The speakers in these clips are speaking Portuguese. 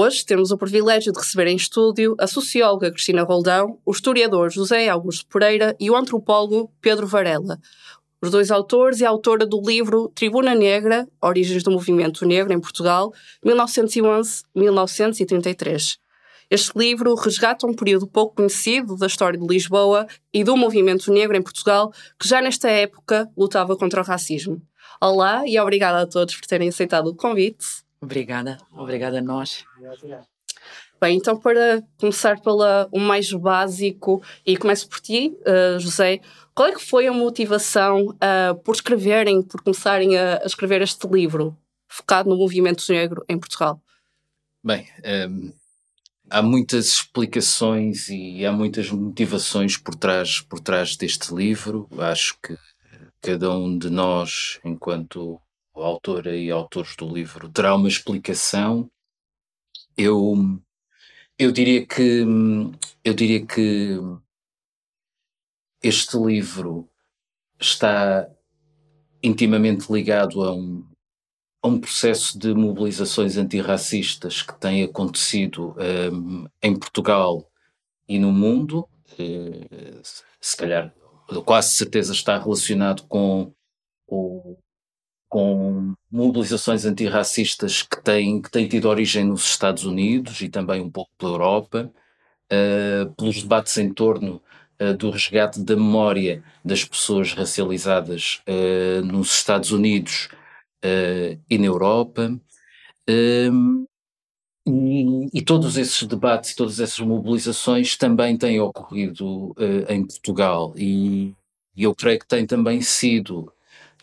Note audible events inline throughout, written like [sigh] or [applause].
Hoje temos o privilégio de receber em estúdio a socióloga Cristina Roldão, o historiador José Augusto Pereira e o antropólogo Pedro Varela, os dois autores e autora do livro Tribuna Negra, Origens do Movimento Negro em Portugal, 1911-1933. Este livro resgata um período pouco conhecido da história de Lisboa e do movimento negro em Portugal, que já nesta época lutava contra o racismo. Olá e obrigada a todos por terem aceitado o convite. Obrigada, obrigada a nós. Bem, então para começar pela o mais básico, e começo por ti, uh, José, qual é que foi a motivação uh, por escreverem, por começarem a, a, escrever este livro focado no movimento negro em Portugal? Bem, um, ehm, há muitas explicações e há muitas motivações por trás, por trás deste livro. Acho que cada um de nós, enquanto autora e autores do livro, terá uma explicação. Eu, eu diria que eu diria que este livro está intimamente ligado a um, a um processo de mobilizações antirracistas que tem acontecido um, em Portugal e no mundo. Uh, se calhar, quase certeza está relacionado com o com mobilizações antirracistas que têm, que têm tido origem nos Estados Unidos e também um pouco pela Europa, uh, pelos debates em torno uh, do resgate da memória das pessoas racializadas uh, nos Estados Unidos e na Europa. Um, e, e, todos esses debates e todas essas mobilizações também têm ocorrido em Portugal e, eu creio que tem também sido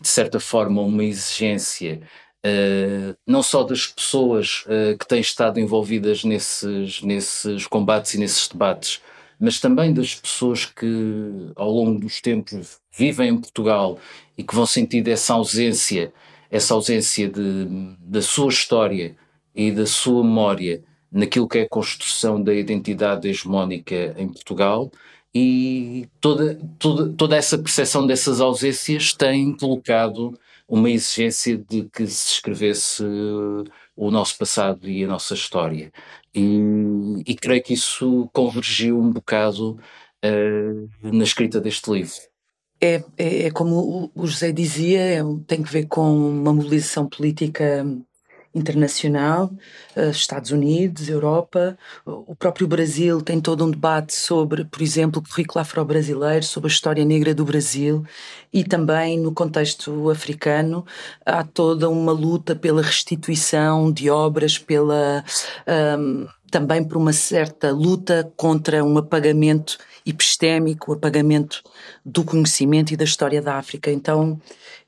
de certa forma, uma exigência uh, não só das pessoas uh, que têm estado envolvidas nesses, nesses combates e nesses debates, mas também das pessoas que, ao longo dos tempos, vivem em Portugal e que vão sentir essa ausência, essa ausência de, da sua história e da sua memória naquilo que é a construção da identidade hegemónica em Portugal e toda, toda, toda essa percepção dessas ausências tem colocado uma exigência de que se escrevesse o nosso passado e a nossa história. E, e creio que isso convergiu um bocado uh, na escrita deste livro. É, é, é, como o José dizia, é, tem que ver com uma mobilização política internacional, uh, Estados Unidos, Europa, o próprio Brasil tem todo um debate sobre, por exemplo, o currículo afro-brasileiro, sobre a história negra do Brasil e também no contexto africano há toda uma luta pela restituição de obras, pela um, também por uma certa luta contra um apagamento epistémico, o apagamento do conhecimento e da história da África. Então,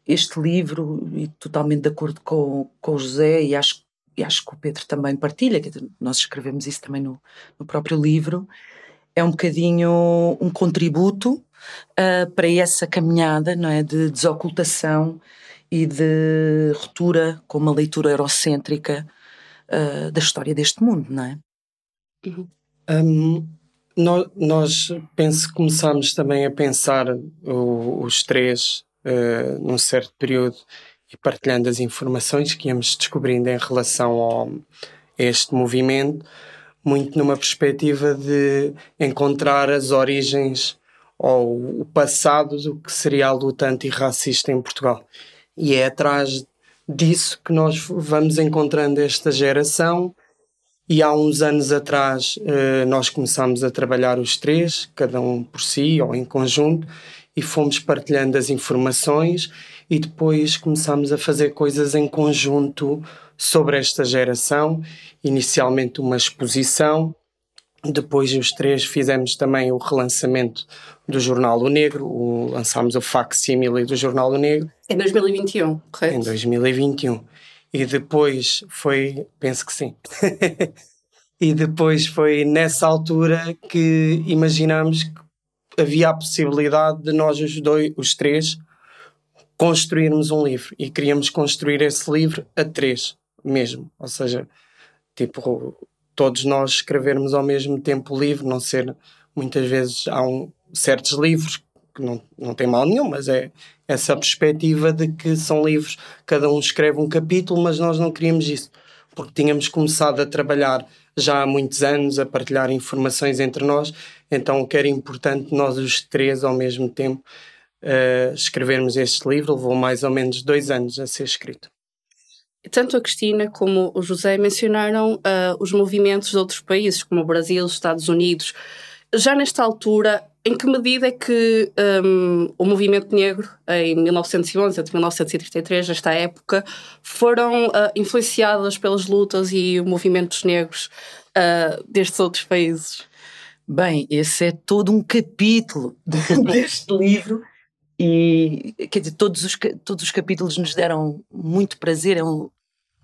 este livro, e totalmente de acordo com, com o José, e acho, e acho que o Pedro também partilha, que nós escrevemos isso também no, no próprio livro, é um bocadinho um contributo uh, para essa caminhada não é, de desocultação e de ruptura com uma leitura eurocêntrica uh, da história deste mundo, não é? Uhum. Um, nós, nós penso que começámos também a pensar o, os três uh, num certo período e partilhando as informações que íamos descobrindo em relação ao, a este movimento, muito numa perspectiva de encontrar as origens ou o passado do que seria a luta antirracista em Portugal. E é atrás disso que nós vamos encontrando esta geração. E há uns anos atrás eh, nós começámos a trabalhar os três, cada um por si ou em conjunto, e fomos partilhando as informações e depois começámos a fazer coisas em conjunto sobre esta geração. Inicialmente uma exposição, depois os três fizemos também o relançamento do Jornal O Negro, o, lançámos o facsímile do Jornal O Negro. Em 2021, correto? Em 2021. E depois foi, penso que sim. [laughs] E depois foi nessa altura que imaginamos que havia a possibilidade de nós os dois, os três, construirmos um livro. E queríamos construir esse livro a três mesmo. Ou seja, tipo, todos nós escrevermos ao mesmo tempo o livro, não ser muitas vezes há um, certos livros que não, não tem mal nenhum, mas é essa perspectiva de que são livros, cada um escreve um capítulo, mas nós não queríamos isso, porque tínhamos começado a trabalhar já há muitos anos, a partilhar informações entre nós, então que era importante nós os três ao mesmo tempo uh, escrevermos este livro, levou mais ou menos dois anos a ser escrito. Tanto a Cristina como o José mencionaram uh, os movimentos de outros países, como o Brasil, os Estados Unidos. Já nesta altura, em que medida é que um, o movimento negro, em 1911 até 1933, nesta época, foram uh, influenciadas pelas lutas e movimentos negros uh, destes outros países? Bem, esse é todo um capítulo [laughs] deste livro e, quer dizer, todos os, todos os capítulos nos deram muito prazer. É um,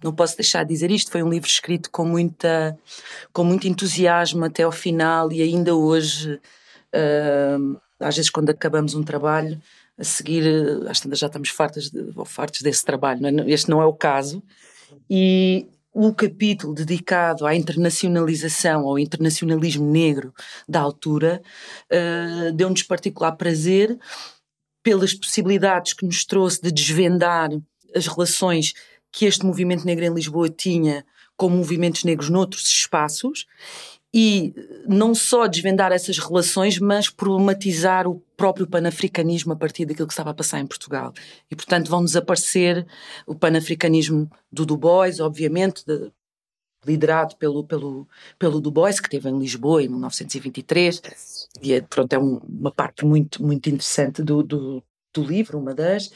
não posso deixar de dizer isto. Foi um livro escrito com, muita, com muito entusiasmo até ao final e ainda hoje, uh, às vezes, quando acabamos um trabalho, a seguir, às tantas já estamos fartas de, ou fartos desse trabalho. Não é? Este não é o caso. E o capítulo dedicado à internacionalização, ao internacionalismo negro da altura, uh, deu-nos particular prazer pelas possibilidades que nos trouxe de desvendar as relações que este movimento negro em Lisboa tinha com movimentos negros noutros espaços e não só desvendar essas relações, mas problematizar o próprio panafricanismo a partir daquilo que estava a passar em Portugal. E, portanto, vão desaparecer o panafricanismo do Du Bois, obviamente, de, liderado pelo, pelo, pelo Du Bois, que esteve em Lisboa em 1923, e é, pronto, é um, uma parte muito, muito interessante do, do, do livro, uma das.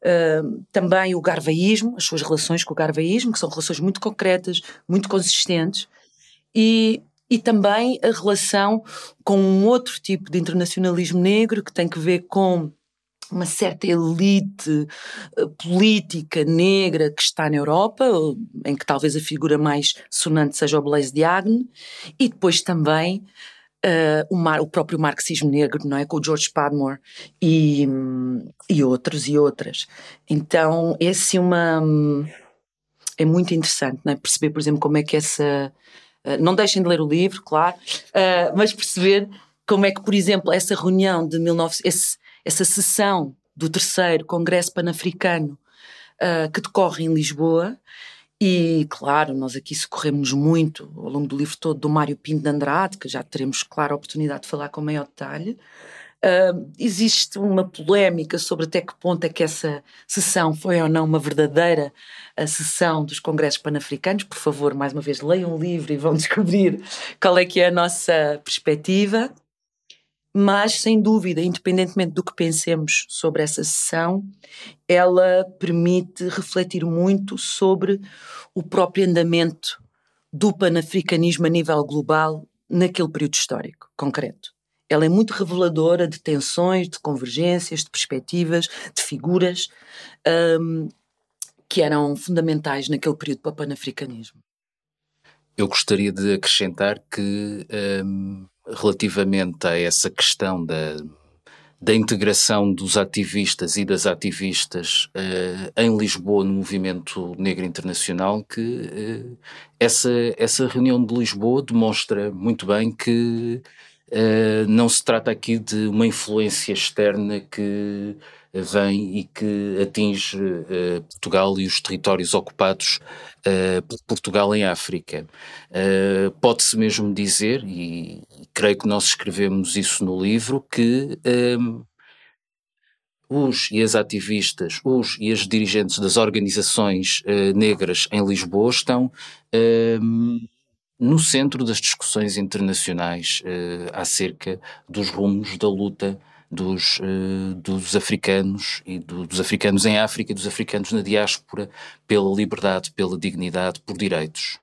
Uh, também o garvaísmo, as suas relações com o garvaísmo, que são relações muito concretas, muito consistentes, e, e também a relação com um outro tipo de internacionalismo negro que tem que ver com uma certa elite uh, política negra que está na Europa, em que talvez a figura mais sonante seja o Blaise Diagne, e depois também uh, o, mar, o, próprio marxismo negro, não é? Com o George Padmore e, e outros e outras. Então, é uma. É muito interessante, não é? Perceber, por exemplo, como é que essa. Uh, não deixem de ler o livro, claro, uh, mas perceber como é que, por exemplo, essa reunião de 19. Esse, essa sessão do terceiro Congresso Pan-Africano que decorre em Lisboa e, claro, nós aqui socorremos muito ao longo do livro todo do Mário Pinto de Andrade, que já teremos, claro, a oportunidade de falar com maior detalhe. Uh, existe uma polémica sobre até que ponto é que essa sessão foi ou não uma verdadeira sessão dos congressos panafricanos. Por favor, mais uma vez, leiam o livro e vão [laughs] descobrir qual é que é a nossa perspectiva. Mas, sem dúvida, independentemente do que pensemos sobre essa sessão, ela permite refletir muito sobre o próprio andamento do panafricanismo a nível global naquele período histórico concreto. Ela é muito reveladora de tensões, de convergências, de perspectivas, de figuras um, que eram fundamentais naquele período para o panafricanismo. Eu gostaria de acrescentar que um, relativamente a essa questão da, da integração dos ativistas e das ativistas uh, em Lisboa no movimento negro internacional que uh, essa, essa reunião de Lisboa demonstra muito bem que uh, não se trata aqui de uma influência externa que vem e que atinge uh, Portugal e os territórios ocupados uh, por Portugal em África. Pode-se mesmo dizer, e, creio que nós escrevemos isso no livro, que um, os e as ativistas, os e as dirigentes das organizações negras em Lisboa estão no centro das discussões internacionais acerca dos rumos da luta dos, uh, dos africanos e do, dos africanos em África e dos africanos na diáspora pela liberdade, pela dignidade, por direitos.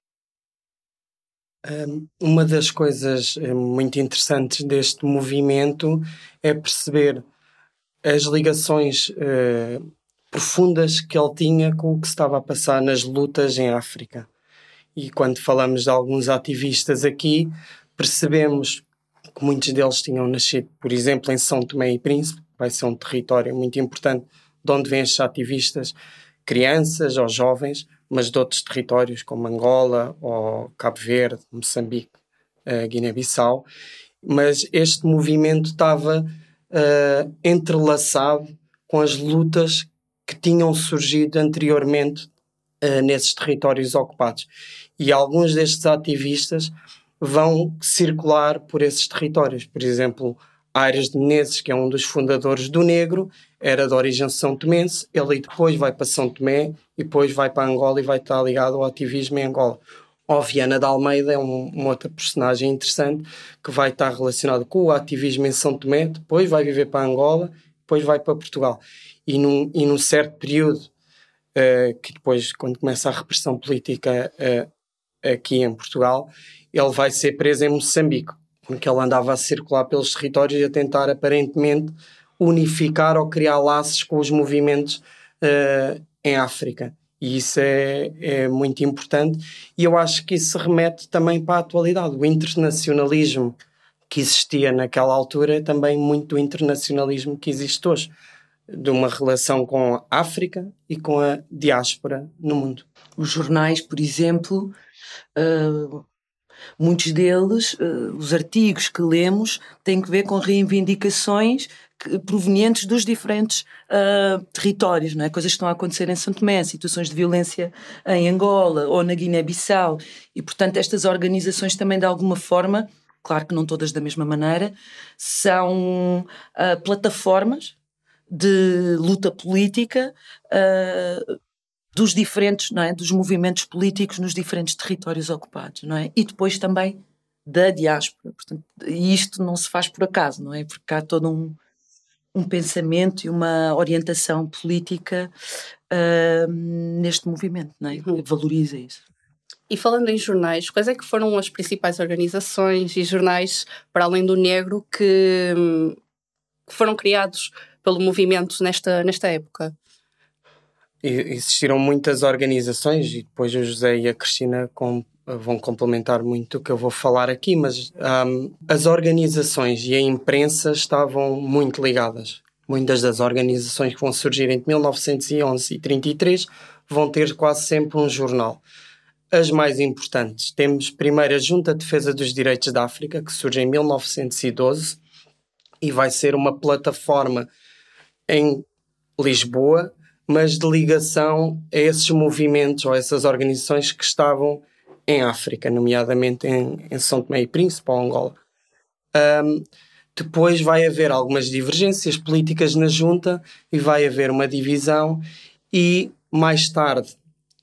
Uma das coisas eh, muito interessantes deste movimento é perceber as ligações profundas que ele tinha com o que estava a passar nas lutas em África. E quando falamos de alguns ativistas aqui, percebemos que muitos deles tinham nascido, por exemplo, em São Tomé e Príncipe, vai ser um território muito importante de onde vêm estes ativistas, crianças ou jovens, mas de outros territórios como Angola ou Cabo Verde, Moçambique, uh, Guiné-Bissau. Mas este movimento estava uh, entrelaçado com as lutas que tinham surgido anteriormente uh, nesses territórios ocupados. E alguns destes ativistas vão circular por esses territórios. Por exemplo, Aires de Menezes, que é um dos fundadores do Negro, era de origem São Tomense, ele depois vai para São Tomé e depois vai para Angola e vai estar ligado ao ativismo em Angola. O Viana de Almeida é um, uma outra personagem interessante que vai estar relacionado com o ativismo em São Tomé, depois vai viver para Angola, depois vai para Portugal. E num, e num certo período, uh, que depois, quando começa a repressão política uh, aqui em Portugal, ele vai ser preso em Moçambique, porque ele andava a circular pelos territórios e a tentar aparentemente unificar ou criar laços com os movimentos uh, em África. E isso é, é muito importante. E eu acho que isso remete também para a atualidade. O internacionalismo que existia naquela altura é também muito do internacionalismo que existe hoje, de uma relação com a África e com a diáspora no mundo. Os jornais, por exemplo, uh, Muitos deles, uh, os artigos que lemos, têm que ver com reivindicações provenientes dos diferentes uh, territórios, não é? coisas que estão a acontecer em São Tomé, situações de violência em Angola ou na Guiné-Bissau. E, portanto, estas organizações também, de alguma forma, claro que não todas da mesma maneira, são plataformas de luta política uh, dos diferentes, não é, dos movimentos políticos nos diferentes territórios ocupados, não é? E depois também da diáspora. Portanto, e isto não se faz por acaso, não é? Porque há todo um, um pensamento e uma orientação política uh, neste movimento, não é? Que uhum. valoriza isso. E falando em jornais, quais é que foram as principais organizações e jornais, para além do negro, que, que foram criados pelo movimento nesta, nesta época? Existiram muitas organizações e depois o José e a Cristina com, vão complementar muito o que eu vou falar aqui, mas um, as organizações e a imprensa estavam muito ligadas. Muitas das organizações que vão surgir entre 1911 e 33 vão ter quase sempre um jornal. As mais importantes, temos primeiro a Junta de Defesa dos Direitos da África, que surge em 1912 e vai ser uma plataforma em Lisboa mas de ligação a esses movimentos ou a essas organizações que estavam em África, nomeadamente em, em São Tomé e Príncipe ou Angola. Um, depois vai haver algumas divergências políticas na junta e vai haver uma divisão e mais tarde,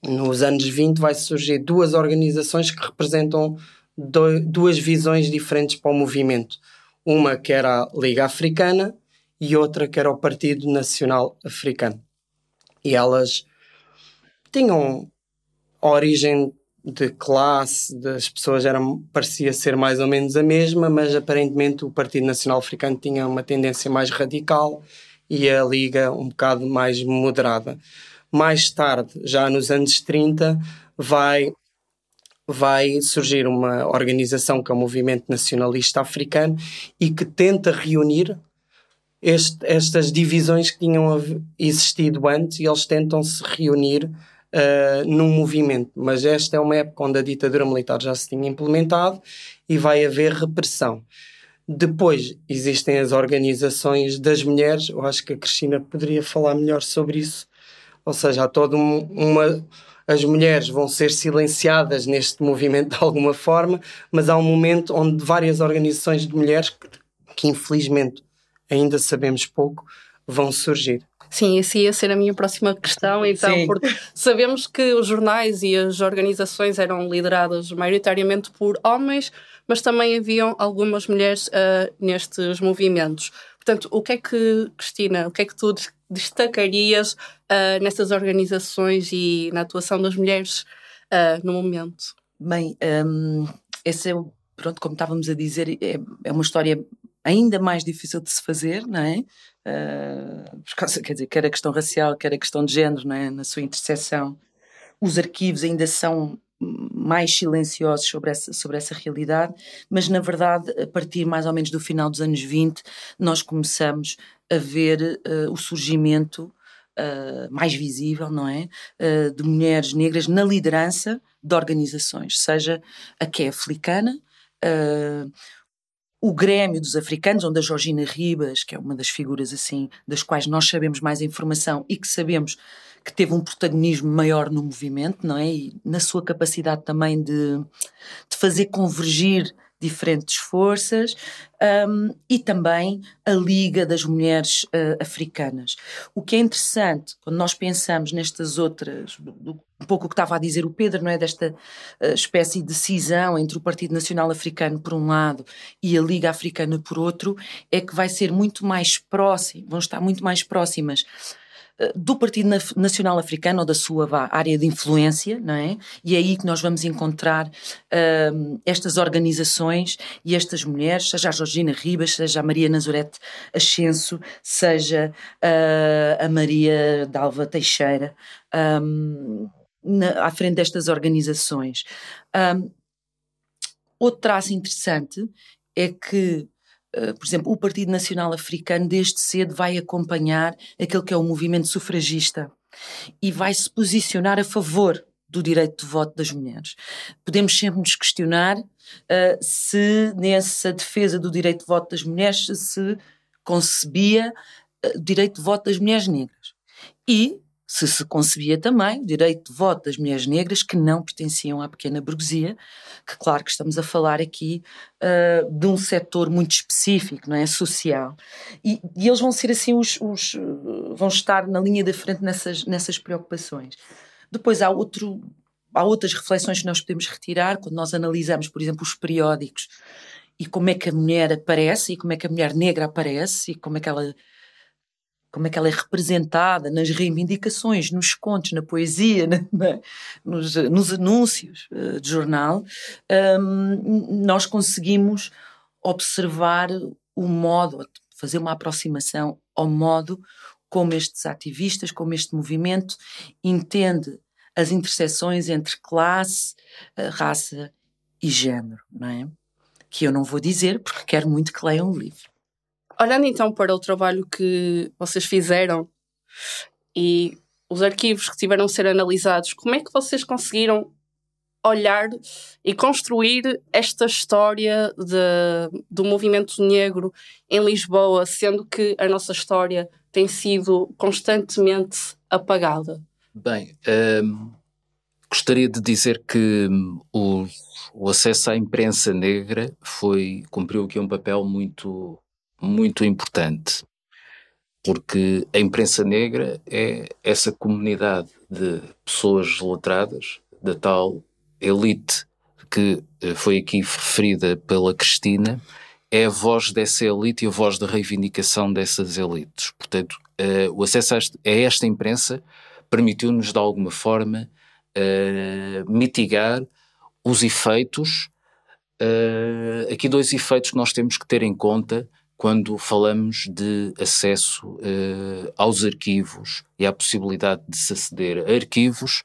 nos anos 20, vai surgir duas organizações que representam do, duas visões diferentes para o movimento. Uma que era a Liga Africana e outra que era o Partido Nacional Africano e elas tinham origem de classe, das pessoas eram, parecia ser mais ou menos a mesma, mas aparentemente o Partido Nacional Africano tinha uma tendência mais radical e a Liga um bocado mais moderada. Mais tarde, já nos anos 30, vai, vai surgir uma organização que é o Movimento Nacionalista Africano e que tenta reunir este, estas divisões que tinham existido antes e eles tentam se reunir uh, num movimento. Mas esta é uma época onde a ditadura militar já se tinha implementado e vai haver repressão. Depois existem as organizações das mulheres, eu acho que a Cristina poderia falar melhor sobre isso. Ou seja, há toda uma. As mulheres vão ser silenciadas neste movimento de alguma forma, mas há um momento onde várias organizações de mulheres, que, que infelizmente ainda sabemos pouco, vão surgir. Sim, essa ia ser a minha próxima questão, então, Sim. porque sabemos que os jornais e as organizações eram lideradas maioritariamente por homens, mas também haviam algumas mulheres uh, nestes movimentos. Portanto, o que é que, Cristina, o que é que tu destacarias uh, nessas organizações e na atuação das mulheres uh, no momento? Bem, um, esse é, pronto, como estávamos a dizer, é, é uma história ainda mais difícil de se fazer, não é? Uh, causa, quer dizer, quer a questão racial, quer a questão de género, não é? Na sua interseção. Os arquivos ainda são mais silenciosos sobre essa, sobre essa realidade, mas na verdade, a partir mais ou menos do final dos anos 20, nós começamos a ver uh, o surgimento uh, mais visível, não é? Uh, de mulheres negras na liderança de organizações, seja a que é africana, o Grêmio dos Africanos, onde a Georgina Ribas, que é uma das figuras assim, das quais nós sabemos mais informação e que sabemos que teve um protagonismo maior no movimento, não é? E na sua capacidade também de, de fazer convergir diferentes forças um, e também a Liga das Mulheres uh, Africanas. O que é interessante, quando nós pensamos nestas outras, um pouco o que estava a dizer o Pedro, não é? Desta uh, espécie de cisão entre o Partido Nacional Africano por um lado e a Liga Africana por outro, é que vai ser muito mais próximo, vão estar muito mais próximas do Partido Nacional Africano ou da sua vá, área de influência, não é? E é aí que nós vamos encontrar uh, estas organizações e estas mulheres, seja a Georgina Ribas, seja a Maria Nazarete Ascenso, seja uh, a Maria Dalva Teixeira, um, na, à frente destas organizações. Um, outro traço interessante é que por exemplo, o Partido Nacional Africano desde cedo vai acompanhar aquele que é o movimento sufragista e vai se posicionar a favor do direito de voto das mulheres. Podemos sempre nos questionar uh, se nessa defesa do direito de voto das mulheres se concebia uh, o direito de voto das mulheres negras. E se se concebia também o direito de voto das mulheres negras que não pertenciam à pequena burguesia, que claro que estamos a falar aqui uh, de um setor muito específico, não é, social, e, e eles vão ser assim os, os, vão estar na linha da frente nessas, nessas preocupações. Depois há outro, há outras reflexões que nós podemos retirar quando nós analisamos, por exemplo, os periódicos e como é que a mulher aparece e como é que a mulher negra aparece e como é que ela como é que ela é representada nas reivindicações, nos contos, na poesia, [laughs] na, na, nos, nos, anúncios uh, de jornal, um, nós conseguimos observar o modo, fazer uma aproximação ao modo como estes ativistas, como este movimento entende as interseções entre classe, uh, raça e género, não é? Que eu não vou dizer porque quero muito que leiam o livro. Olhando então para o trabalho que vocês fizeram e os arquivos que tiveram a ser analisados, como é que vocês conseguiram olhar e construir esta história de, do movimento negro em Lisboa, sendo que a nossa história tem sido constantemente apagada? Bem, hum, gostaria de dizer que hum, o, o acesso à imprensa negra foi cumpriu aqui um papel muito muito importante, porque a imprensa negra é essa comunidade de pessoas letradas, da tal elite que eh, foi aqui referida pela Cristina, é a voz dessa elite e a voz da reivindicação dessas elites. Portanto, uh, o acesso a, a, esta imprensa permitiu-nos, de alguma forma, uh, mitigar os efeitos. Uh, aqui, dois efeitos que nós temos que ter em conta quando falamos de acesso uh, aos arquivos e à possibilidade de se aceder a arquivos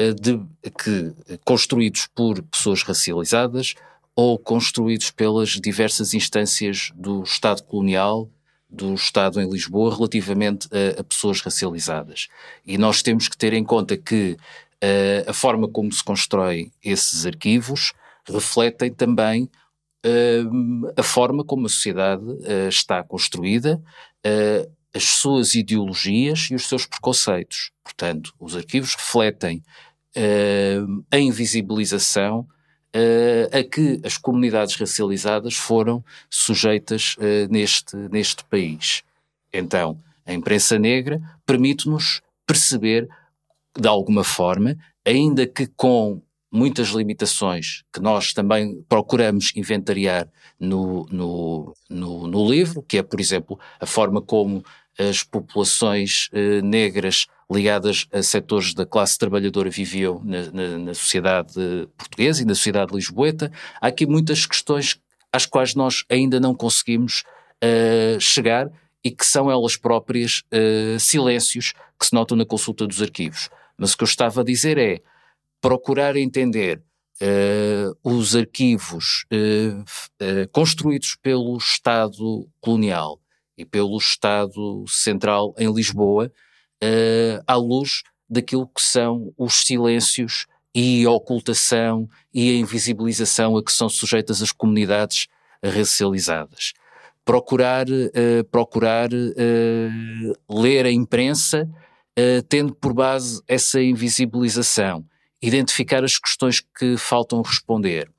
uh, de, que, construídos por pessoas racializadas ou construídos pelas diversas instâncias do Estado colonial, do Estado em Lisboa, relativamente a, a pessoas racializadas. E nós temos que ter em conta que uh, a forma como se constrói esses arquivos refletem também a forma como a sociedade uh, está construída, uh, as suas ideologias e os seus preconceitos. Portanto, os arquivos refletem a invisibilização a que as comunidades racializadas foram sujeitas neste, neste país. Então, a imprensa negra permite-nos perceber, de alguma forma, ainda que com muitas limitações que nós também procuramos inventariar no, no, no, no livro, que é, por exemplo, a forma como as populações eh, negras ligadas a setores da classe trabalhadora viviam na, na, na, sociedade portuguesa e na sociedade lisboeta. Há aqui muitas questões às quais nós ainda não conseguimos uh, chegar e que são elas próprias uh, silêncios que se notam na consulta dos arquivos. Mas o que eu estava a dizer é, procurar entender uh, os arquivos uh, uh, construídos pelo Estado colonial e pelo Estado central em Lisboa, à luz daquilo que são os silêncios e a ocultação e a invisibilização a que são sujeitas as comunidades racializadas. Procurar, procurar ler a imprensa tendo por base essa invisibilização identificar as questões que faltam responder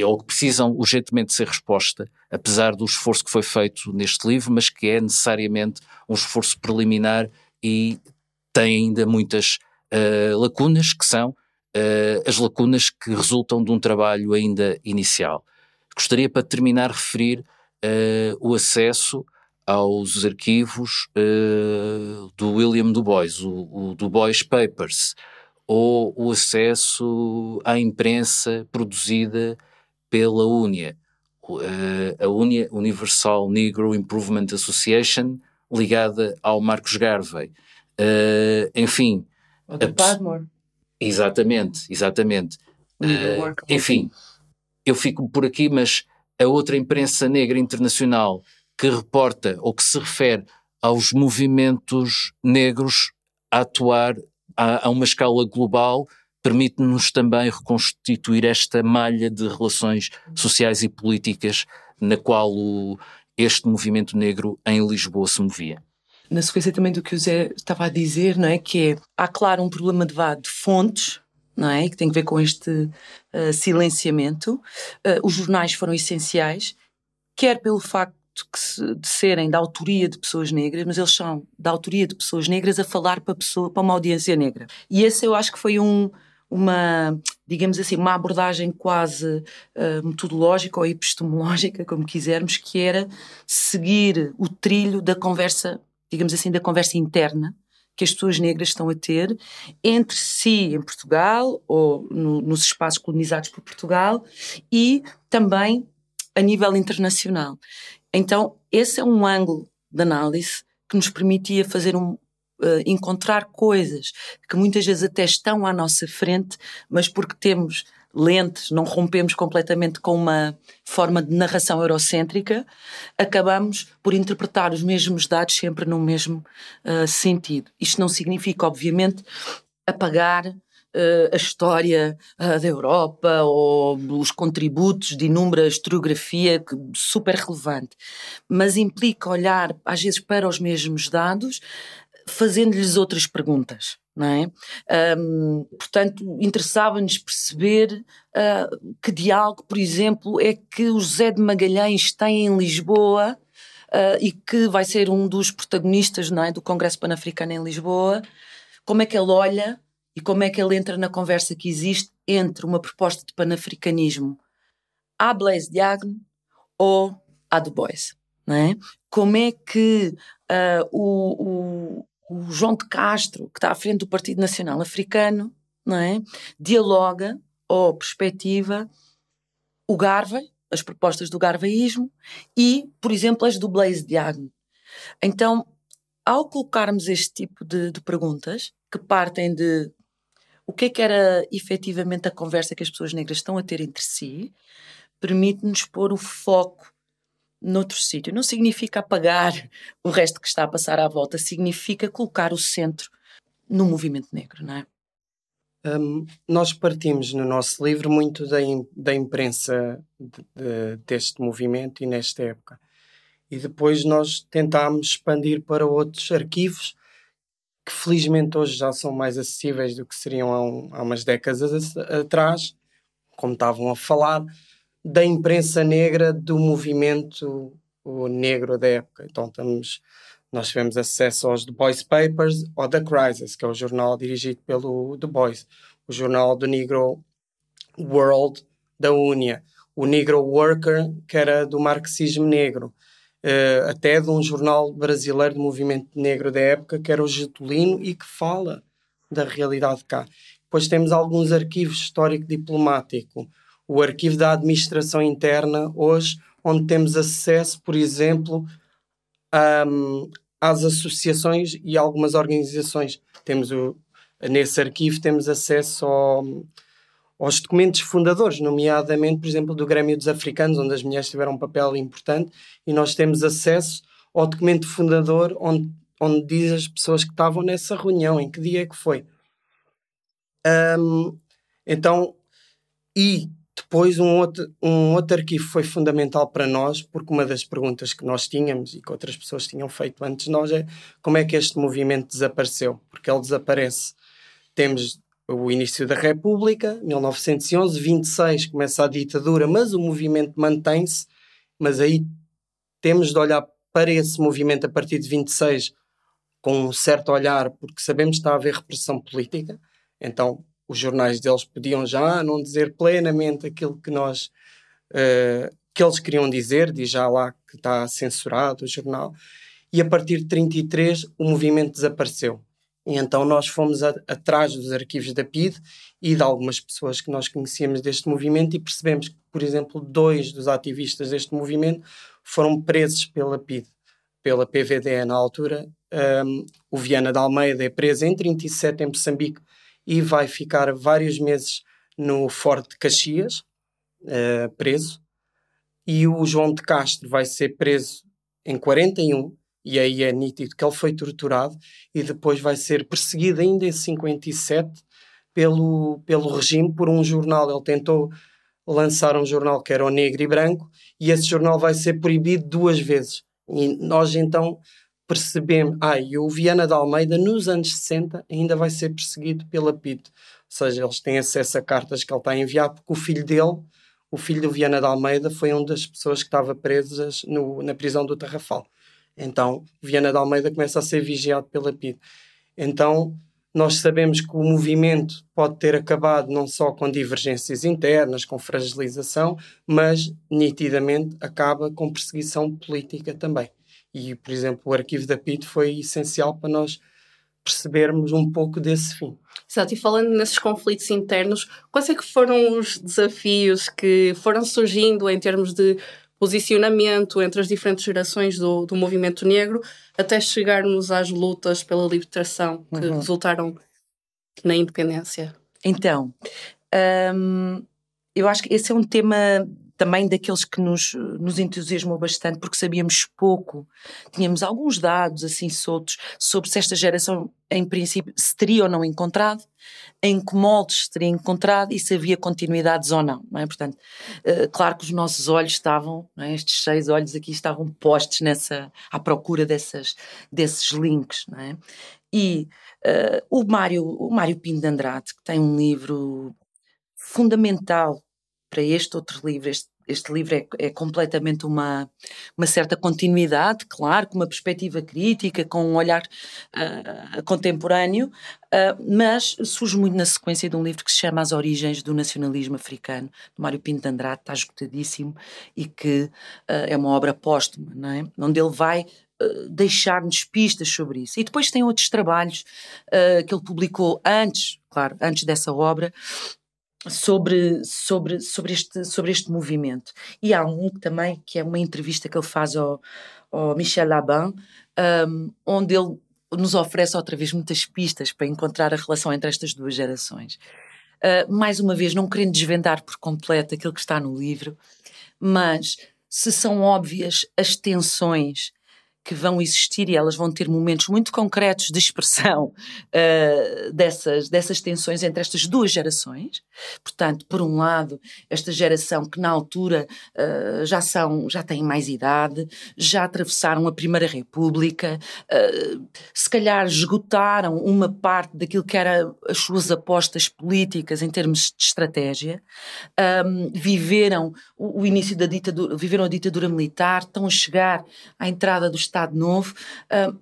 ou que precisam urgentemente ser resposta, apesar do esforço que foi feito neste livro, mas que é necessariamente um esforço preliminar e tem ainda muitas uh, lacunas, que são uh, as lacunas que resultam de um trabalho ainda inicial. Gostaria, para terminar, referir uh, o acesso aos arquivos do William Du Bois, o, o Du Bois Papers, ou o acesso à imprensa produzida pela UNIA, a UNIA, Universal Negro Improvement Association, ligada ao Marcos Garvey. Uh, enfim. Ou do Padmore. Exatamente, exatamente. Uh, enfim, eu fico por aqui, mas a outra imprensa negra internacional que reporta ou que se refere aos movimentos negros a atuar a, a uma escala global permite-nos também reconstituir esta malha de relações sociais e políticas na qual o, este movimento negro em Lisboa se movia. Na sequência também do que o Zé estava a dizer, não é? Que é, há claro um problema de, de fontes, não é? Que tem a ver com este uh, silenciamento. Uh, os jornais foram essenciais, quer pelo facto de, de serem da autoria de pessoas negras, mas eles são da autoria de pessoas negras a falar para, pessoa, para uma audiência negra. E esse eu acho que foi um, uma, digamos assim, uma abordagem quase uh, metodológica ou epistemológica, como quisermos, que era seguir o trilho da conversa, digamos assim, da conversa interna que as pessoas negras estão a ter entre si em Portugal ou no, nos espaços colonizados por Portugal e também a nível internacional. Então, esse é um ângulo de análise que nos permitia fazer um, uh, encontrar coisas que muitas vezes até estão à nossa frente, mas porque temos lentes, não rompemos completamente com uma forma de narração eurocêntrica, acabamos por interpretar os mesmos dados sempre no mesmo uh, sentido. Isto não significa, obviamente, apagar uh, a história uh, da Europa ou os contributos de inúmera historiografia que, super relevante, mas implica olhar às vezes para os mesmos dados, fazendo-lhes outras perguntas. É? Um, portanto, interessava-nos perceber uh, que diálogo, por exemplo, é que o José de Magalhães tem em Lisboa uh, e que vai ser um dos protagonistas é, do Congresso Pan-Africano em Lisboa. Como é que ele olha e como é que ele entra na conversa que existe entre uma proposta de panafricanismo à Blaise Diagne ou à Du Bois. Não é? Como é que uh, o, o, o, João de Castro, que está à frente do Partido Nacional Africano, não é? dialoga ou perspectiva o Garvey, as propostas do garveísmo e, por exemplo, as do Blaise Diagne. Então, ao colocarmos este tipo de, de perguntas, que partem de o que é que era efetivamente a conversa que as pessoas negras estão a ter entre si, permite-nos pôr o foco noutro sítio. Não significa apagar o resto que está a passar à volta, significa colocar o centro no movimento negro, não é? Um, nós partimos no nosso livro muito da, da imprensa de, de, deste movimento e nesta época. E depois nós tentámos expandir para outros arquivos que felizmente hoje já são mais acessíveis do que seriam há, um, há umas décadas atrás, como estavam a falar, da imprensa negra do movimento negro da época. Então estamos, nós tivemos acesso aos The Boys Papers ou The Crisis, que é o jornal dirigido pelo The Boys, o jornal do Negro World da UNIA, o Negro Worker, que era do marxismo negro, uh, até de um jornal brasileiro do movimento negro da época, que era o Getulino, e que fala da realidade cá. Depois temos alguns arquivos histórico-diplomático, o arquivo da administração interna, hoje, onde temos acesso, por exemplo, um, às associações e algumas organizações. Temos o, Nesse arquivo temos acesso ao, aos documentos fundadores, nomeadamente, por exemplo, do Grêmio dos Africanos, onde as mulheres tiveram um papel importante, e nós temos acesso ao documento fundador onde, onde diz as pessoas que estavam nessa reunião, em que dia é que foi. Um, então, e depois um outro, um outro arquivo foi fundamental para nós, porque uma das perguntas que nós tínhamos e que outras pessoas tinham feito antes de nós é como é que este movimento desapareceu? Porque ele desaparece. Temos o início da República, 1911, 26 começa a ditadura, mas o movimento mantém-se, mas aí temos de olhar para esse movimento a partir de 26 com um certo olhar, porque sabemos que está a haver repressão política, então os jornais deles podiam já não dizer plenamente aquilo que nós uh, que eles queriam dizer, diz já lá que está censurado o jornal, e a partir de 33 o movimento desapareceu. E então nós fomos a, atrás dos arquivos da PID e de algumas pessoas que nós conhecíamos deste movimento e percebemos que, por exemplo, dois dos ativistas deste movimento foram presos pela PID, pela PVDE na altura. Um, o Viana de Almeida é preso em 37 em Moçambique e vai ficar vários meses no Forte de Caxias, uh, preso. E o João de Castro vai ser preso em 41 e aí é nítido que ele foi torturado e depois vai ser perseguido ainda em 57 pelo, pelo regime por um jornal. Ele tentou lançar um jornal que era o Negro e Branco e esse jornal vai ser proibido duas vezes. E nós então percebemos, ah, e o Viana de Almeida nos anos 60 ainda vai ser perseguido pela PIT. Ou seja, eles têm acesso a cartas que ele está a enviar porque o filho dele, o filho do Viana de Almeida, foi uma das pessoas que estava presas no, na prisão do Tarrafal. Então, Viana de Almeida começa a ser vigiado pela PID. Então, nós sabemos que o movimento pode ter acabado não só com divergências internas, com fragilização, mas nitidamente acaba com perseguição política também. E, por exemplo, o arquivo da PIT foi essencial para nós percebermos um pouco desse fim. Exato, e falando nesses conflitos internos, quais é que foram os desafios que foram surgindo em termos de posicionamento entre as diferentes gerações do, do movimento negro até chegarmos às lutas pela libertação que uhum. resultaram na independência. Então, hum, eu acho que esse é um tema também daqueles que nos, nos entusiasmou bastante, porque sabíamos pouco, tínhamos alguns dados assim soltos sobre se esta geração, em princípio, se teria ou não encontrado, em que moldes se teria encontrado e se havia continuidades ou não, não é? Portanto, uh, claro que os nossos olhos estavam, é? estes seis olhos aqui estavam postos nessa, à procura dessas, desses links, não é? E uh, o Mário, o Mário Pinto de Andrade, que tem um livro fundamental para este outro livro, este este livro é, é, completamente uma, uma certa continuidade, claro, com uma perspectiva crítica, com um olhar uh, contemporâneo, uh, mas surge muito na sequência de um livro que se chama As Origens do Nacionalismo Africano, de Mário Pinto de Andrade, está esgotadíssimo e que uh, é uma obra póstuma, não é? onde ele vai deixar-nos pistas sobre isso. E depois tem outros trabalhos que ele publicou antes, claro, antes dessa obra, sobre, sobre, sobre, este, sobre este movimento. E há um também, que é uma entrevista que ele faz ao, ao Michel Laban, um, onde ele nos oferece outra vez muitas pistas para encontrar a relação entre estas duas gerações. Uh, mais uma vez, não querendo desvendar por completo aquilo que está no livro, mas se são óbvias as tensões que vão existir e elas vão ter momentos muito concretos de expressão uh, [laughs] dessas, dessas tensões entre estas duas gerações. Portanto, por um lado, esta geração que na altura uh, já são, já têm mais idade, já atravessaram a Primeira República, uh, se calhar esgotaram uma parte daquilo que eram as suas apostas políticas em termos de estratégia, um, viveram o, o início da ditadura, viveram a ditadura militar, estão a chegar à entrada dos Estado Novo. Uh,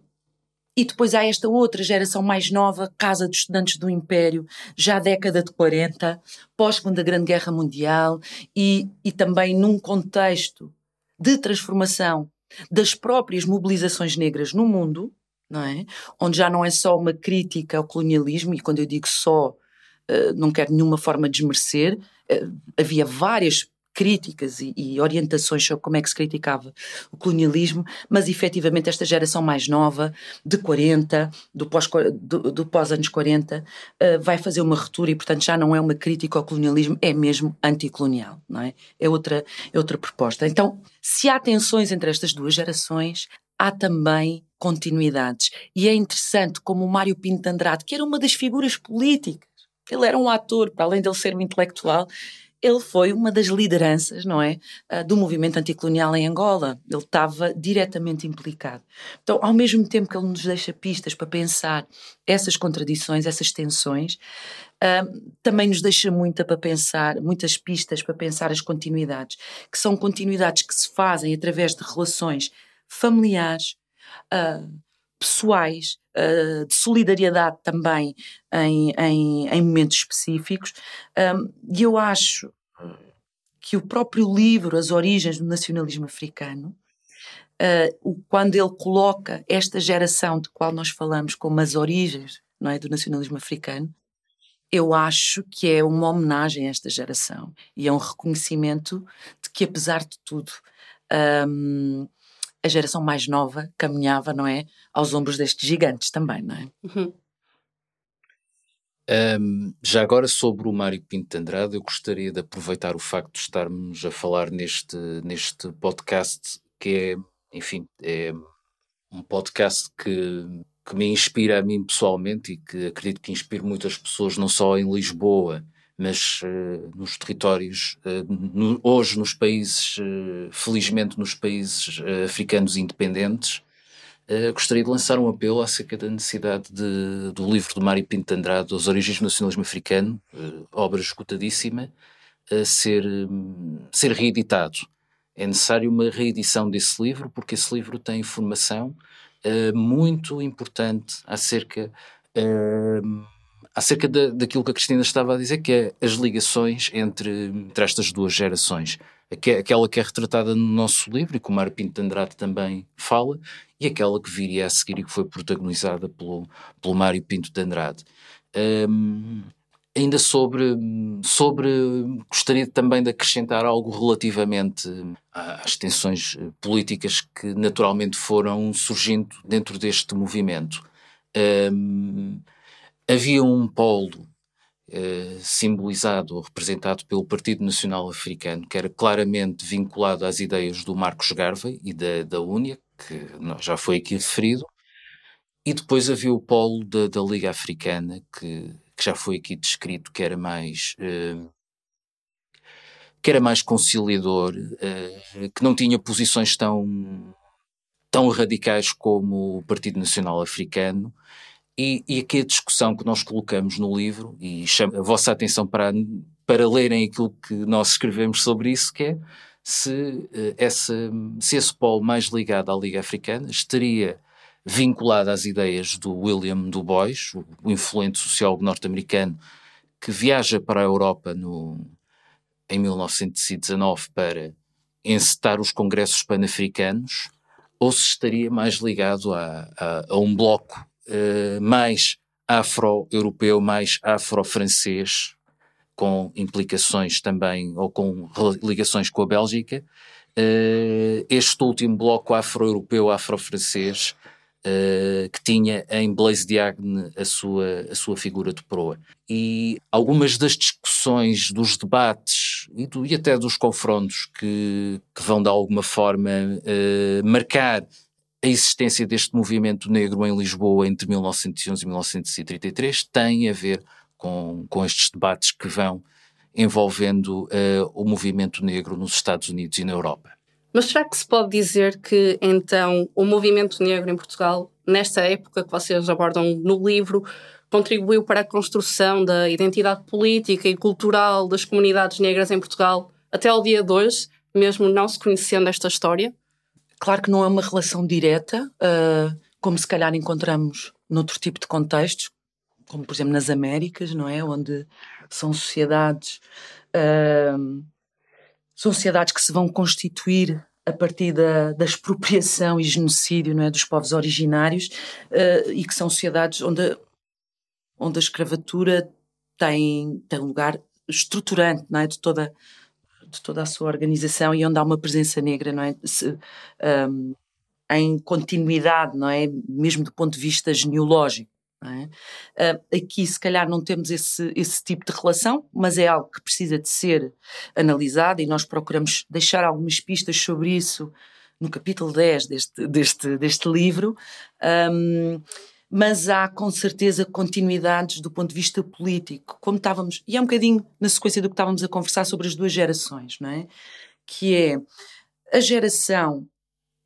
e depois há esta outra geração mais nova, Casa dos Estudantes do Império, já década de 40, pós-Segunda Grande Guerra Mundial, e, e também num contexto de transformação das próprias mobilizações negras no mundo, não é? onde já não é só uma crítica ao colonialismo, e quando eu digo só, uh, não quero nenhuma forma de desmerecer, uh, havia várias críticas e, e, orientações sobre como é que se criticava o colonialismo, mas efetivamente esta geração mais nova, de 40, do pós, do, do pós anos 40, uh, vai fazer uma ruptura e, portanto, já não é uma crítica ao colonialismo, é mesmo anticolonial, não é? É outra, é outra proposta. Então, se há tensões entre estas duas gerações, há também continuidades. E é interessante como o Mário Pinto de Andrade, que era uma das figuras políticas, ele era um ator, para além de ele ser um intelectual, ele foi uma das lideranças, não é, ah, do movimento anticolonial em Angola. Ele estava diretamente implicado. Então, ao mesmo tempo que ele nos deixa pistas para pensar essas contradições, essas tensões, uh, também nos deixa muita para pensar, muitas pistas para pensar as continuidades, que são continuidades que se fazem através de relações familiares, uh, pessoais, uh, de solidariedade também em, em, em momentos específicos. Um, e eu acho que o próprio livro, As Origens do Nacionalismo Africano, uh, quando ele coloca esta geração de qual nós falamos como as origens não é, do nacionalismo africano, eu acho que é uma homenagem a esta geração e é um reconhecimento de que, apesar de tudo, um, a geração mais nova caminhava, não é? Aos ombros destes gigantes também, não é? Uhum. Um, já agora sobre o Mário Pinto de Andrade, eu gostaria de aproveitar o facto de estarmos a falar neste, neste podcast, que é, enfim, é um podcast que, que me inspira a mim pessoalmente e que acredito que inspire muitas pessoas, não só em Lisboa, mas uh, nos territórios, uh, no, hoje nos países, uh, felizmente nos países africanos independentes, gostaria de lançar um apelo acerca da necessidade de, do livro do Mário Pinto de Andrade, As Origens do Nacionalismo Africano, obra escutadíssima, ser, um, ser reeditado. É necessário uma reedição desse livro, porque esse livro tem informação muito importante acerca acerca de, daquilo que a Cristina estava a dizer, que é as ligações entre, entre estas duas gerações. Aquela que é retratada no nosso livro e que o Mário Pinto de Andrade também fala, e aquela que viria a seguir e que foi protagonizada pelo, pelo Mário Pinto de Andrade. Um, ainda sobre, sobre. Gostaria também de acrescentar algo relativamente às tensões políticas que naturalmente foram surgindo dentro deste movimento. Um, havia um polo eh, simbolizado ou representado pelo Partido Nacional Africano, que era claramente vinculado às ideias do Marcos Garvey e da, da UNIA, que já foi aqui referido, e depois havia o polo da, da Liga Africana, que, que, já foi aqui descrito, que era mais. Eh, que era mais conciliador, eh, que não tinha posições tão, tão radicais como o Partido Nacional Africano, e, e aqui a discussão que nós colocamos no livro, e chamo a vossa atenção para, para lerem aquilo que nós escrevemos sobre isso, que é se, eh, essa, se esse polo mais ligado à Liga Africana estaria vinculado às ideias do William Du Bois, o influente sociólogo norte-americano, que viaja para a Europa no, em 1919 para encetar os congressos pan-africanos, ou se estaria mais ligado a, a, a um bloco uh, mais afro-europeu, mais afro-francês, com implicações também, ou com ligações com a Bélgica. Uh, este último bloco afro-europeu, afro-francês, uh, que tinha em Blaise Diagne a sua, a sua figura de proa. E algumas das discussões, dos debates e, do, e até dos confrontos que, que, vão de alguma forma uh, marcar a existência deste movimento negro em Lisboa entre 1911 e 1933 tem a ver com, com estes debates que vão envolvendo uh, o movimento negro nos Estados Unidos e na Europa. Mas será que se pode dizer que, então, o movimento negro em Portugal, nesta época que vocês abordam no livro, contribuiu para a construção da identidade política e cultural das comunidades negras em Portugal até ao dia de hoje, mesmo não se conhecendo esta história? Claro que não é uma relação direta, uh, como se calhar encontramos noutro tipo de contextos, como por exemplo nas Américas, não é? Onde são sociedades, uh, sociedades que se vão constituir a partir da, da expropriação e genocídio não é, dos povos originários uh, e que são sociedades onde, onde a escravatura tem, tem um lugar estruturante não é, de toda de toda a sua organização e onde há uma presença negra, não é? Se, um, em continuidade, não é? Mesmo do ponto de vista genealógico. É? Uh, aqui, se calhar, não temos esse, esse tipo de relação, mas é algo que precisa de ser analisado e nós procuramos deixar algumas pistas sobre isso no capítulo 10 deste, deste, deste livro. Um, mas há com certeza continuidades do ponto de vista político, como estávamos, e é um bocadinho na sequência do que estávamos a conversar sobre as duas gerações, não é? Que é a geração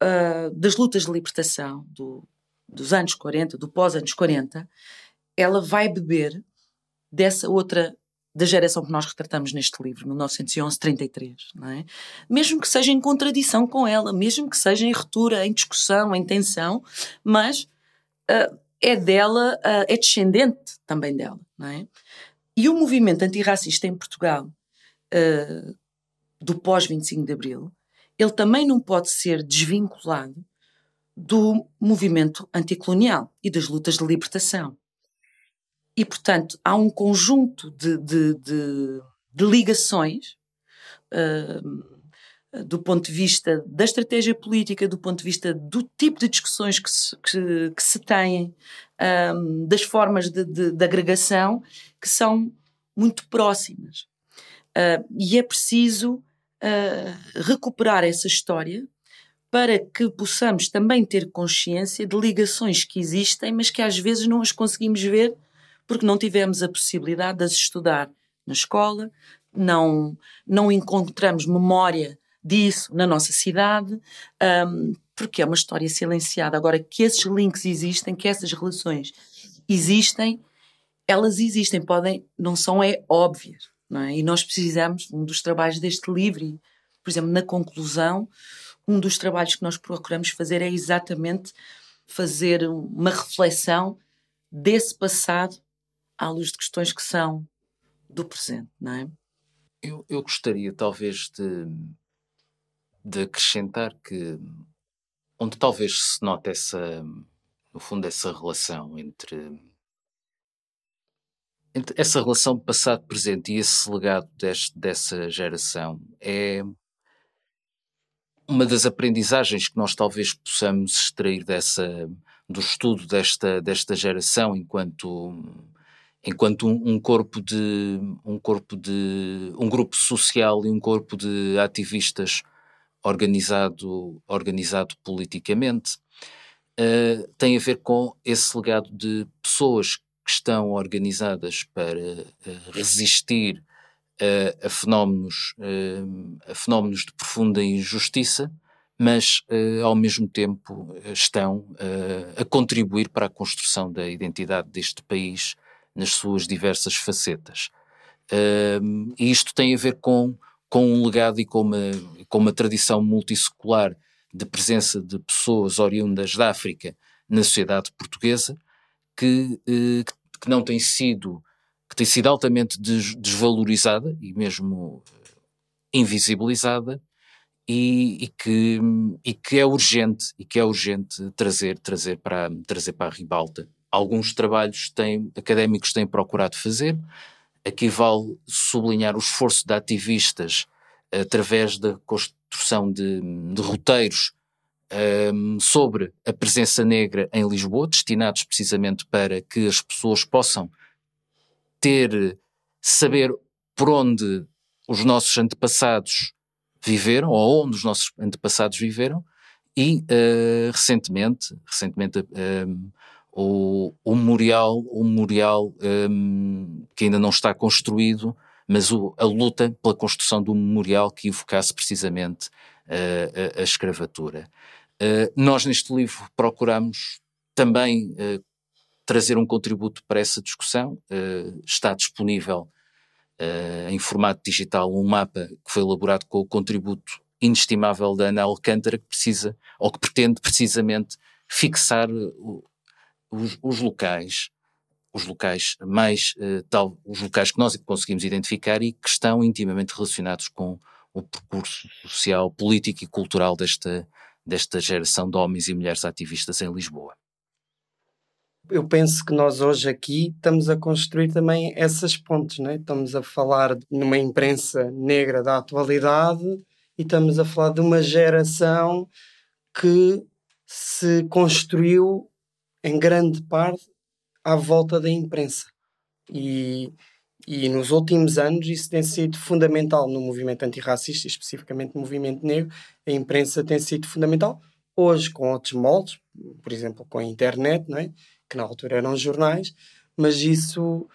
uh, das lutas de libertação do, dos anos 40, do pós-anos 40, ela vai beber dessa outra da geração que nós retratamos neste livro, 1911-33, não é? Mesmo que seja em contradição com ela, mesmo que seja em ruptura, em discussão, em tensão, mas uh, é dela, uh, é descendente também dela, não é? E o movimento antirracista em Portugal, uh, do pós-25 de Abril, ele também não pode ser desvinculado do movimento anticolonial e das lutas de libertação. E, portanto, há um conjunto de, de, de, de ligações uh, do ponto de vista da estratégia política, do ponto de vista do tipo de discussões que se, que, que se têm, um, das formas de, de, de, agregação, que são muito próximas. Uh, e é preciso uh, recuperar essa história para que possamos também ter consciência de ligações que existem, mas que às vezes não as conseguimos ver porque não tivemos a possibilidade de as estudar na escola, não, não encontramos memória disso na nossa cidade, um, porque é uma história silenciada. Agora, que esses links existem, que essas relações existem, elas existem, podem, não são é óbvias. Não é? E nós precisamos, um dos trabalhos deste livro, por exemplo, na conclusão, um dos trabalhos que nós procuramos fazer é exatamente fazer uma reflexão desse passado à luz de questões que são do presente, não é? Eu, eu gostaria talvez de de acrescentar que onde talvez se note essa, no fundo, essa relação entre, entre essa relação passado-presente e esse legado deste, dessa geração é uma das aprendizagens que nós talvez possamos extrair dessa do estudo desta desta geração enquanto enquanto um, um, corpo de um corpo de um grupo social e um corpo de ativistas organizado, organizado politicamente, uh, tem a ver com esse legado de pessoas que estão organizadas para uh, resistir uh, a, fenómenos, a fenómenos de profunda injustiça, mas ao mesmo tempo estão a contribuir para a construção da identidade deste país nas suas diversas facetas. e isto tem a ver com com um legado e com uma, com uma tradição multissecular de presença de pessoas oriundas da África na sociedade portuguesa que, eh, que não tem sido que tem sido altamente des, desvalorizada e mesmo eh, invisibilizada e, e, que, e que é urgente e que é urgente trazer trazer para trazer para a ribalta. Alguns trabalhos têm, académicos têm procurado fazer Aqui vale sublinhar o esforço de ativistas através da construção de, de roteiros um, sobre a presença negra em Lisboa, destinados precisamente para que as pessoas possam ter, saber por onde os nossos antepassados viveram, ou onde os nossos antepassados viveram, e uh, recentemente, recentemente uh, o, memorial, o memorial um, que ainda não está construído, mas o, a luta pela construção do memorial que evocasse precisamente uh, a, a, escravatura. Uh, nós neste livro procuramos também uh, trazer um contributo para essa discussão. está disponível em formato digital um mapa que foi elaborado com o contributo inestimável da Ana Alcântara, que precisa, ou que pretende precisamente fixar os, os locais, os locais mais, uh, tal, os locais que nós conseguimos identificar e que estão intimamente relacionados com o percurso social, político e cultural desta, desta geração de homens e mulheres ativistas em Lisboa. Eu penso que nós hoje aqui estamos a construir também essas pontes, né? estamos a falar numa imprensa negra da atualidade e estamos a falar de uma geração que se construiu em grande parte à volta da imprensa. E, e nos últimos anos isso tem sido fundamental no movimento antirracista, especificamente no movimento negro. A imprensa tem sido fundamental. Hoje, com outros moldes, por exemplo, com a internet, não é? que na altura eram jornais, mas isso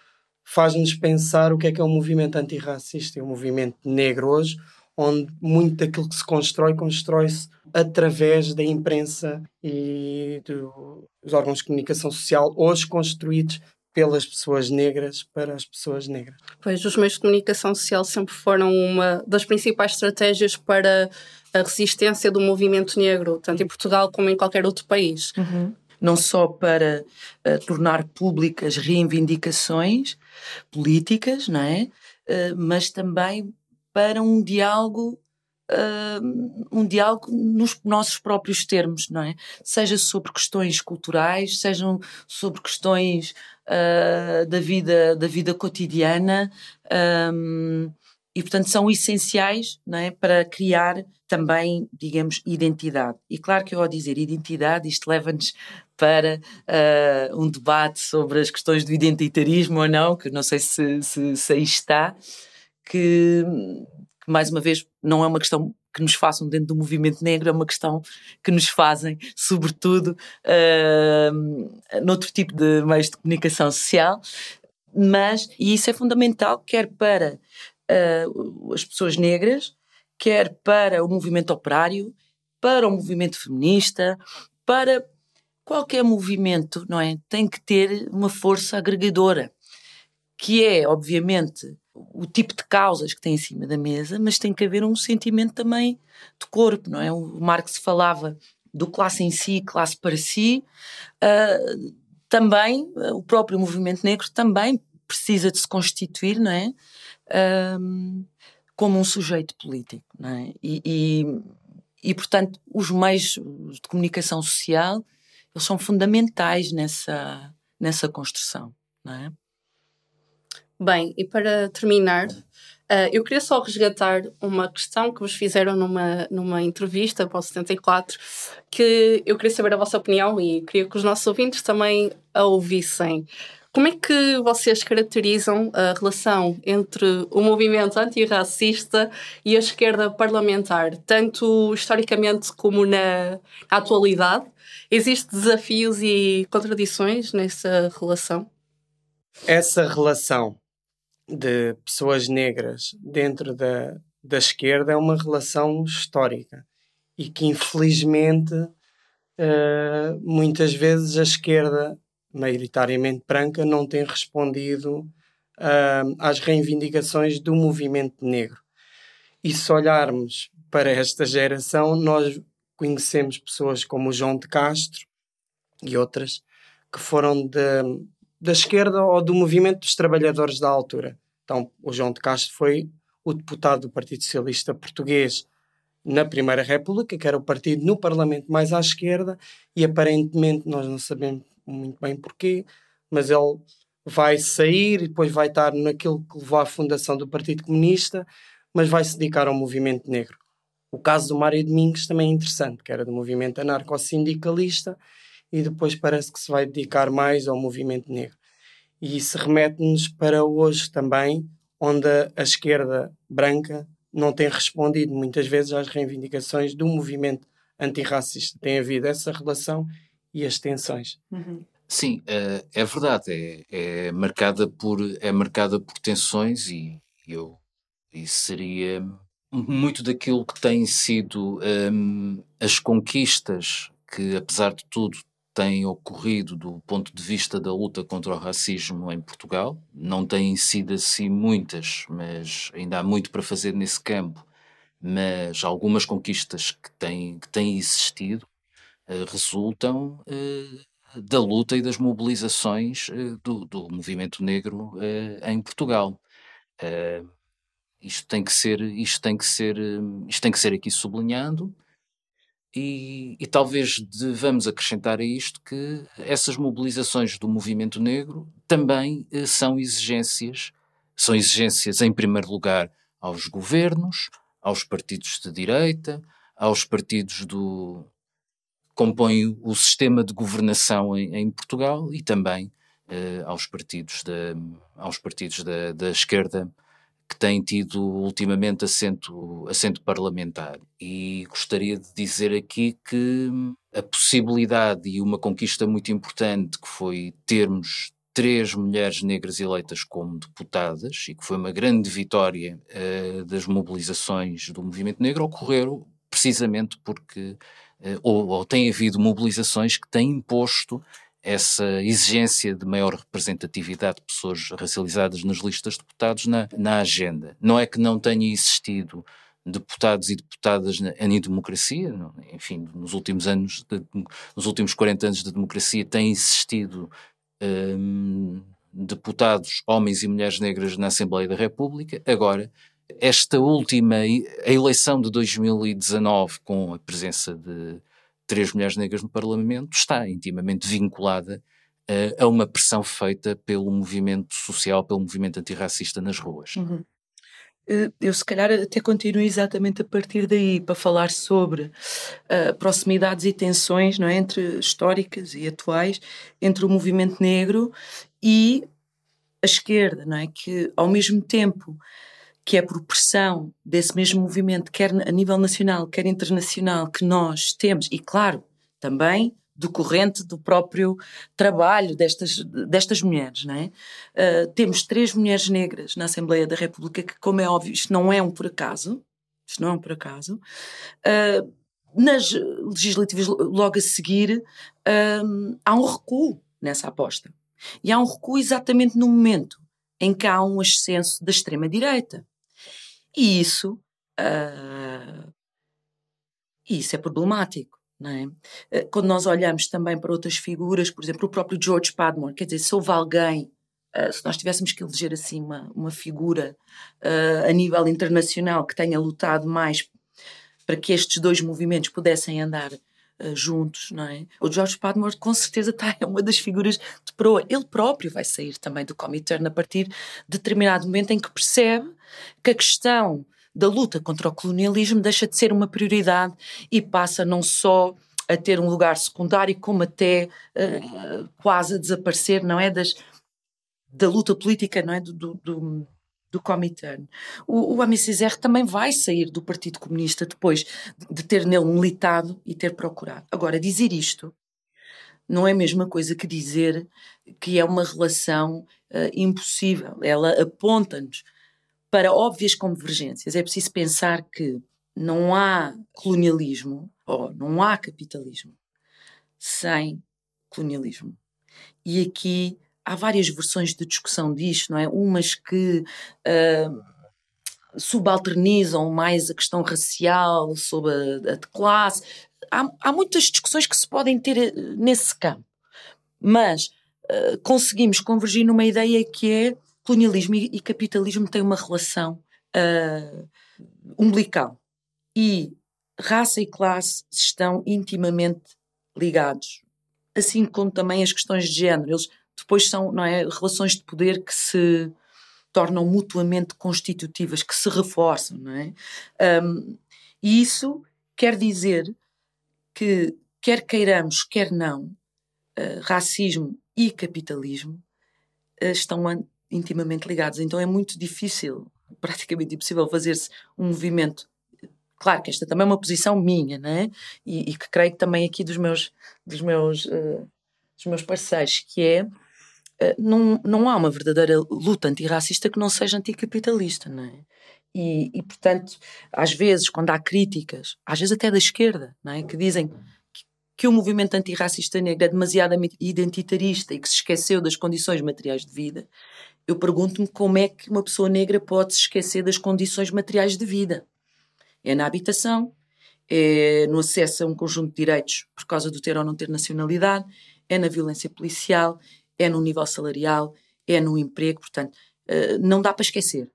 faz-nos pensar o que é que é o movimento antirracista e o movimento negro hoje, onde muito daquilo que se constrói, constrói-se através da imprensa e dos órgãos de comunicação social, hoje construídos pelas pessoas negras para as pessoas negras. Pois, os meios de comunicação social sempre foram uma das principais estratégias para a resistência do movimento negro, tanto em Portugal como em qualquer outro país. Uhum. Não só para uh, tornar públicas reivindicações políticas, não é? Uh, mas também para um diálogo uh, um diálogo nos nossos próprios termos, não é? Seja sobre questões culturais, sejam sobre questões uh, da vida da vida cotidiana um, e portanto são essenciais, não é, para criar também, digamos, identidade. E claro que eu ao dizer identidade, isto leva-nos para uh, um debate sobre as questões do identitarismo ou não, que não sei se, se, se aí está, que que mais uma vez não é uma questão que nos façam dentro do movimento negro, é uma questão que nos fazem, sobretudo, uh, noutro tipo de meios de comunicação social, mas, e isso é fundamental, quer para uh, as pessoas negras, quer para o movimento operário, para o movimento feminista, para qualquer movimento, não é? Tem que ter uma força agregadora, que é, obviamente, o tipo de causas que tem em cima da mesa, mas tem que haver um sentimento também de corpo, não é? O Marx falava do classe em si, classe para si. Uh, também, uh, o próprio movimento negro também precisa de se constituir, não é? Uh, como um sujeito político, não é? E, e, e, portanto, os meios de comunicação social, eles são fundamentais nessa, nessa construção, não é? Bem, e para terminar, uh, eu queria só resgatar uma questão que vos fizeram numa, numa entrevista para o 74, que eu queria saber a vossa opinião e queria que os nossos ouvintes também a ouvissem. Como é que vocês caracterizam a relação entre o movimento antirracista e a esquerda parlamentar, tanto historicamente como na, na atualidade? Existem desafios e contradições nessa relação? Essa relação de pessoas negras dentro da, da esquerda é uma relação histórica e que infelizmente uh, muitas vezes a esquerda, maioritariamente branca, não tem respondido uh, às reivindicações do movimento negro. E se olharmos para esta geração, nós conhecemos pessoas como o João de Castro e outras que foram de, da esquerda ou do movimento dos trabalhadores da altura. Então, o João de Castro foi o deputado do Partido Socialista Português na Primeira República, que era o partido no Parlamento mais à esquerda, e aparentemente nós não sabemos muito bem porquê, mas ele vai sair e depois vai estar naquilo que levou à fundação do Partido Comunista, mas vai se dedicar ao movimento negro. O caso do Mário Domingos também é interessante, que era do movimento anarco-sindicalista e depois parece que se vai dedicar mais ao movimento negro. E isso remete-nos para hoje também, onde a esquerda branca não tem respondido muitas vezes às reivindicações do movimento antirracista. Tem havido essa relação e as tensões. Uhum. Sim, é, é verdade. É, é, marcada por, é marcada por tensões e eu isso seria muito daquilo que têm sido um, as conquistas que, apesar de tudo, têm ocorrido do ponto de vista da luta contra o racismo em Portugal. Não têm sido assim muitas, mas ainda há muito para fazer nesse campo. Mas algumas conquistas que têm, que têm existido uh, resultam uh, da luta e das mobilizações uh, do, do, movimento negro em Portugal. isto tem que ser, isto tem que ser, isto tem que ser aqui sublinhado e, e, talvez devamos acrescentar a isto que essas mobilizações do movimento negro também eh, são exigências, são exigências em primeiro lugar aos governos, aos partidos de direita, aos partidos do compõem o sistema de governação em, em Portugal e também eh, aos partidos da aos partidos da, da esquerda que têm tido ultimamente assento, assento parlamentar. E gostaria de dizer aqui que a possibilidade e uma conquista muito importante que foi termos três mulheres negras eleitas como deputadas e que foi uma grande vitória uh, das mobilizações do movimento negro ocorreram precisamente porque uh, ou, ou tem havido mobilizações que têm imposto essa exigência de maior representatividade de pessoas racializadas nas listas de deputados na, na agenda. Não é que não tenha existido deputados e deputadas em democracia, enfim, nos últimos anos, de, nos últimos 40 anos de democracia, têm existido hum, deputados, homens e mulheres negras na Assembleia da República. Agora, esta última, a eleição de 2019, com a presença de três mulheres negras no Parlamento está intimamente vinculada uh, a uma pressão feita pelo movimento social, pelo movimento antirracista nas ruas. Uhum. Eh, eu, se calhar, até continuo exatamente a partir daí para falar sobre uh, proximidades e tensões não é, entre históricas e atuais entre o movimento negro e a esquerda, não é? Que, ao mesmo tempo que é por pressão desse mesmo movimento, quer a nível nacional, quer internacional, que nós temos, e claro, também decorrente do próprio trabalho destas, destas mulheres. Não é? Uh, temos três mulheres negras na Assembleia da República, que, como é óbvio, isto não é um por acaso, isto não é um por acaso. Uh, nas legislativas, logo a seguir, uh, há um recuo nessa aposta. E há um recuo exatamente no momento em que há um ascenso da extrema-direita. E isso, uh, isso é problemático. Não é? Ah, quando nós olhamos também para outras figuras, por exemplo, o próprio George Padmore, quer dizer, se houve alguém, uh, se nós tivéssemos que eleger assim uma, uma figura uh, a nível internacional que tenha lutado mais para que estes dois movimentos pudessem andar juntos, não é? O George Padmore com certeza está, [laughs] é uma das figuras de proa. Ele próprio vai sair também do Comintern a partir de determinado momento em que percebe que a questão da luta contra o colonialismo deixa de ser uma prioridade e passa não só a ter um lugar secundário, como até uh, quase a desaparecer, não é? Das, da luta política, não é? Do, do, do, do Comintern. O, o AMCZR também vai sair do Partido Comunista depois de ter nele militado e ter procurado. Agora, dizer isto não é a mesma coisa que dizer que é uma relação uh, impossível. Ela aponta-nos para óbvias convergências. É preciso pensar que não há colonialismo ou não há capitalismo sem colonialismo. E aqui há várias versões de discussão disto, não é? Umas que uh, subalternizam mais a questão racial sobre a, a de classe. Há, há, muitas discussões que se podem ter eh, nesse campo, mas uh, conseguimos convergir numa ideia que é colonialismo e, e capitalismo têm uma relação uh, umbilical. E raça e classe estão intimamente ligados. Assim como também as questões de género. Eles depois são não é, relações de poder que se tornam mutuamente constitutivas, que se reforçam. Não é? Um, e isso quer dizer que, quer queiramos, quer não, uh, racismo e capitalismo uh, estão intimamente ligados. Então é muito difícil, praticamente impossível, fazer-se um movimento. Claro que esta também é uma posição minha, né? E, e que creio que também aqui dos meus, dos meus, uh, dos meus parceiros, que é uh, não, não há uma verdadeira luta antirracista que não seja anticapitalista, não é? E, e, portanto, às vezes, quando há críticas, às vezes até da esquerda, não é? que dizem que, que o movimento antirracista negro é demasiadamente identitarista e que se esqueceu das condições materiais de vida, eu pergunto-me como é que uma pessoa negra pode se esquecer das condições materiais de vida. É na habitação, é no acesso a um conjunto de direitos por causa do ter ou não ter nacionalidade, é na violência policial, é no nível salarial, é no emprego, portanto, eh, não dá para esquecer,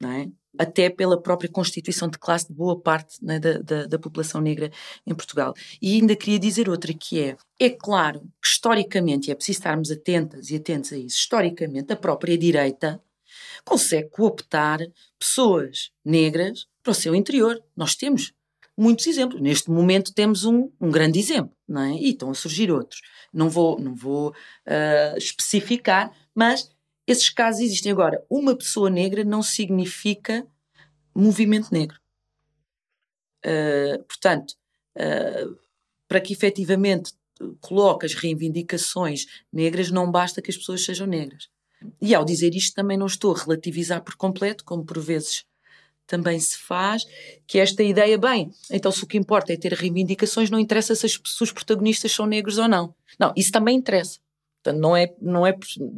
não é? Até pela própria constituição de classe de boa parte né, da, da, da, população negra em Portugal. E ainda queria dizer outra que é, é claro que historicamente, e é preciso estarmos atentas e atentos a isso, historicamente a própria direita consegue cooptar pessoas negras para o seu interior. Nós temos muitos exemplos. Neste momento temos um, um grande exemplo, não é? E estão a surgir outros. Não vou, não vou uh, especificar, mas esses casos existem. Agora, uma pessoa negra não significa movimento negro. Uh, portanto, uh, para que efetivamente coloque as reivindicações negras, não basta que as pessoas sejam negras. E ao dizer isto, também não estou a relativizar por completo, como por vezes também se faz, que esta ideia, bem, então se o que importa é ter reivindicações, não interessa se, as, se os protagonistas são negros ou não. Não, isso também interessa. Portanto, não é, não é,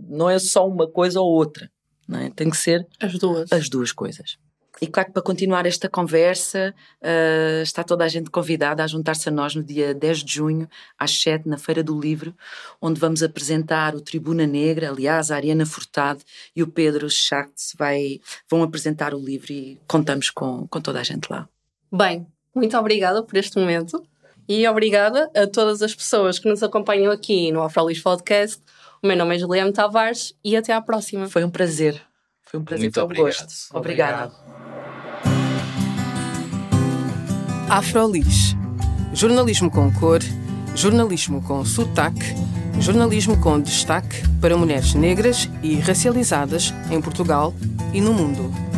não é só uma coisa ou outra. Não é? Tem que ser as duas. As duas coisas. E claro que para continuar esta conversa, uh, está toda a gente convidada a juntar-se a nós no dia 10 de junho, às 7, na Feira do Livro, onde vamos apresentar o Tribuna Negra, aliás, a Ariana Furtado e o Pedro Schacht vai, vão apresentar o livro e contamos com, com toda a gente lá. Bem, muito obrigada por este momento. E obrigada a todas as pessoas que nos acompanham aqui no Afrolis Podcast. O meu nome é Juliana Tavares e até à próxima. Foi um prazer. Foi um prazer, Muito foi um obrigado. gosto. Obrigada. Afrolis. Jornalismo com cor, jornalismo com sotaque, jornalismo com destaque para mulheres negras e racializadas em Portugal e no mundo.